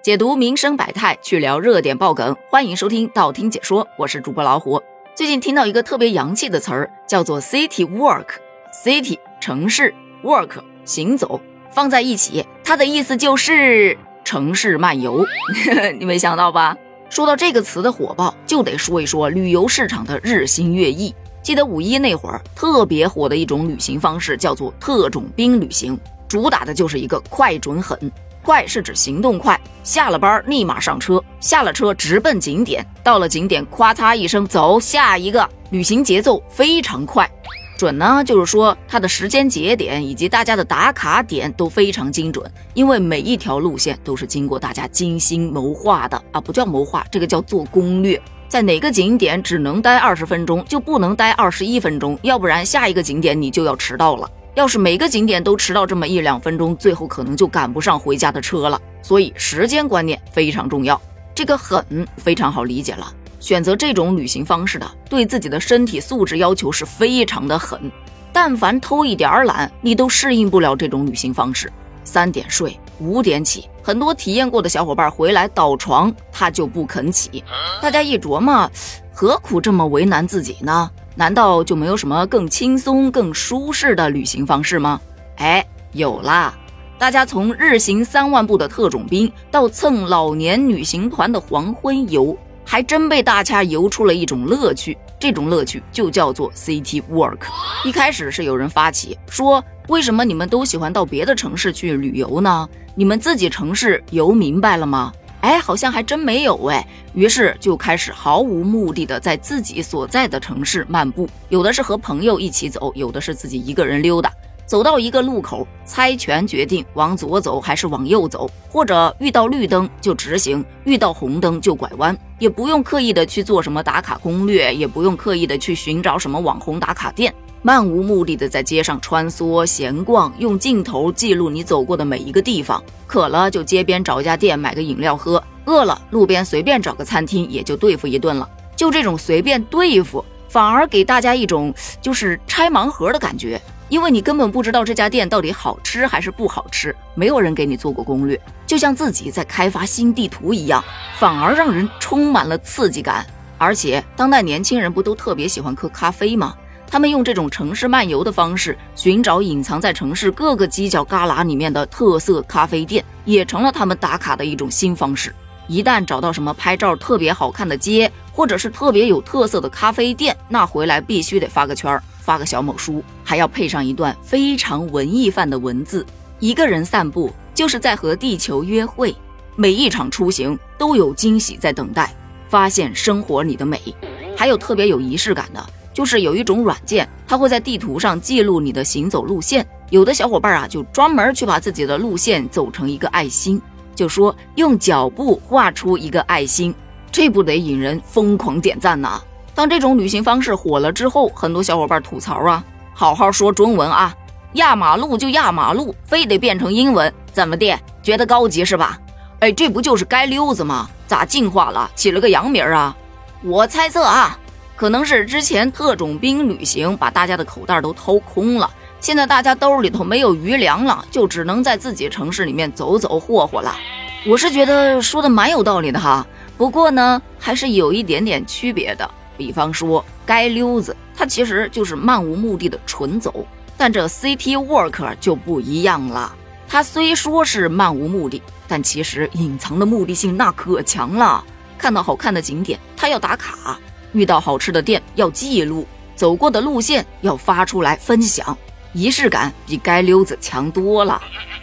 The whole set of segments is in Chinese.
解读民生百态，去聊热点爆梗，欢迎收听道听解说，我是主播老虎。最近听到一个特别洋气的词儿，叫做 city walk。city 城市，walk 行走，放在一起，它的意思就是城市漫游。你没想到吧？说到这个词的火爆，就得说一说旅游市场的日新月异。记得五一那会儿，特别火的一种旅行方式叫做特种兵旅行，主打的就是一个快准狠。快是指行动快，下了班立马上车，下了车直奔景点，到了景点咵嚓一声走下一个，旅行节奏非常快。准呢，就是说它的时间节点以及大家的打卡点都非常精准，因为每一条路线都是经过大家精心谋划的啊，不叫谋划，这个叫做攻略。在哪个景点只能待二十分钟，就不能待二十一分钟，要不然下一个景点你就要迟到了。要是每个景点都迟到这么一两分钟，最后可能就赶不上回家的车了。所以时间观念非常重要。这个狠非常好理解了，选择这种旅行方式的，对自己的身体素质要求是非常的狠。但凡偷一点儿懒，你都适应不了这种旅行方式。三点睡，五点起，很多体验过的小伙伴回来倒床，他就不肯起。大家一琢磨，何苦这么为难自己呢？难道就没有什么更轻松、更舒适的旅行方式吗？哎，有啦！大家从日行三万步的特种兵到蹭老年旅行团的黄昏游，还真被大家游出了一种乐趣。这种乐趣就叫做 City Walk。一开始是有人发起说，为什么你们都喜欢到别的城市去旅游呢？你们自己城市游明白了吗？哎，好像还真没有哎。于是就开始毫无目的的在自己所在的城市漫步，有的是和朋友一起走，有的是自己一个人溜达。走到一个路口，猜拳决定往左走还是往右走，或者遇到绿灯就直行，遇到红灯就拐弯，也不用刻意的去做什么打卡攻略，也不用刻意的去寻找什么网红打卡店。漫无目的的在街上穿梭闲逛，用镜头记录你走过的每一个地方。渴了就街边找一家店买个饮料喝，饿了路边随便找个餐厅也就对付一顿了。就这种随便对付，反而给大家一种就是拆盲盒的感觉，因为你根本不知道这家店到底好吃还是不好吃，没有人给你做过攻略，就像自己在开发新地图一样，反而让人充满了刺激感。而且当代年轻人不都特别喜欢喝咖啡吗？他们用这种城市漫游的方式，寻找隐藏在城市各个犄角旮旯里面的特色咖啡店，也成了他们打卡的一种新方式。一旦找到什么拍照特别好看的街，或者是特别有特色的咖啡店，那回来必须得发个圈儿，发个小某书，还要配上一段非常文艺范的文字。一个人散步，就是在和地球约会。每一场出行都有惊喜在等待，发现生活里的美，还有特别有仪式感的。就是有一种软件，它会在地图上记录你的行走路线。有的小伙伴啊，就专门去把自己的路线走成一个爱心，就说用脚步画出一个爱心，这不得引人疯狂点赞呐！当这种旅行方式火了之后，很多小伙伴吐槽啊，好好说中文啊，压马路就压马路，非得变成英文，怎么的？觉得高级是吧？哎，这不就是街溜子吗？咋进化了，起了个洋名啊？我猜测啊。可能是之前特种兵旅行把大家的口袋都掏空了，现在大家兜里头没有余粮了，就只能在自己城市里面走走霍霍了。我是觉得说的蛮有道理的哈，不过呢，还是有一点点区别的。比方说，街溜子它其实就是漫无目的的纯走，但这 City Walk 就不一样了。它虽说是漫无目的，但其实隐藏的目的性那可强了。看到好看的景点，它要打卡。遇到好吃的店要记录，走过的路线要发出来分享，仪式感比街溜子强多了。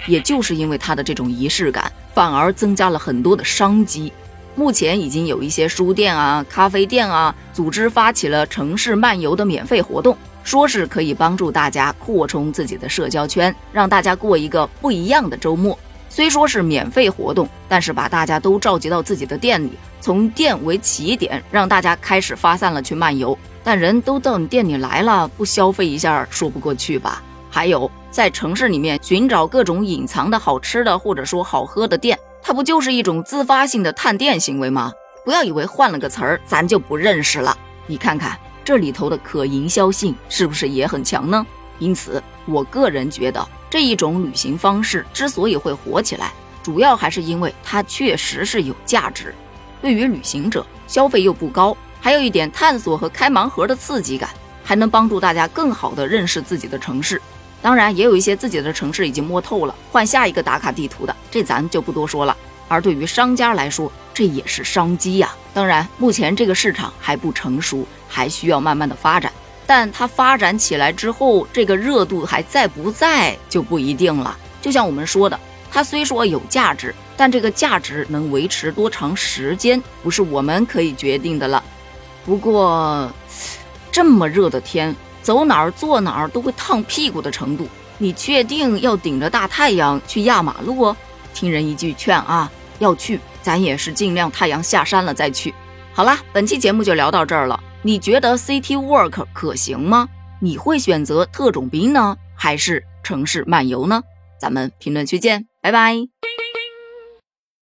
也就是因为他的这种仪式感，反而增加了很多的商机。目前已经有一些书店啊、咖啡店啊，组织发起了城市漫游的免费活动，说是可以帮助大家扩充自己的社交圈，让大家过一个不一样的周末。虽说是免费活动，但是把大家都召集到自己的店里，从店为起点，让大家开始发散了去漫游。但人都到你店里来了，不消费一下说不过去吧？还有在城市里面寻找各种隐藏的好吃的或者说好喝的店，它不就是一种自发性的探店行为吗？不要以为换了个词儿咱就不认识了，你看看这里头的可营销性是不是也很强呢？因此，我个人觉得。这一种旅行方式之所以会火起来，主要还是因为它确实是有价值，对于旅行者消费又不高，还有一点探索和开盲盒的刺激感，还能帮助大家更好的认识自己的城市。当然，也有一些自己的城市已经摸透了，换下一个打卡地图的，这咱就不多说了。而对于商家来说，这也是商机呀。当然，目前这个市场还不成熟，还需要慢慢的发展。但它发展起来之后，这个热度还在不在就不一定了。就像我们说的，它虽说有价值，但这个价值能维持多长时间，不是我们可以决定的了。不过，这么热的天，走哪儿坐哪儿都会烫屁股的程度，你确定要顶着大太阳去压马路？听人一句劝啊，要去，咱也是尽量太阳下山了再去。好啦，本期节目就聊到这儿了。你觉得 City Work 可行吗？你会选择特种兵呢，还是城市漫游呢？咱们评论区见，拜拜。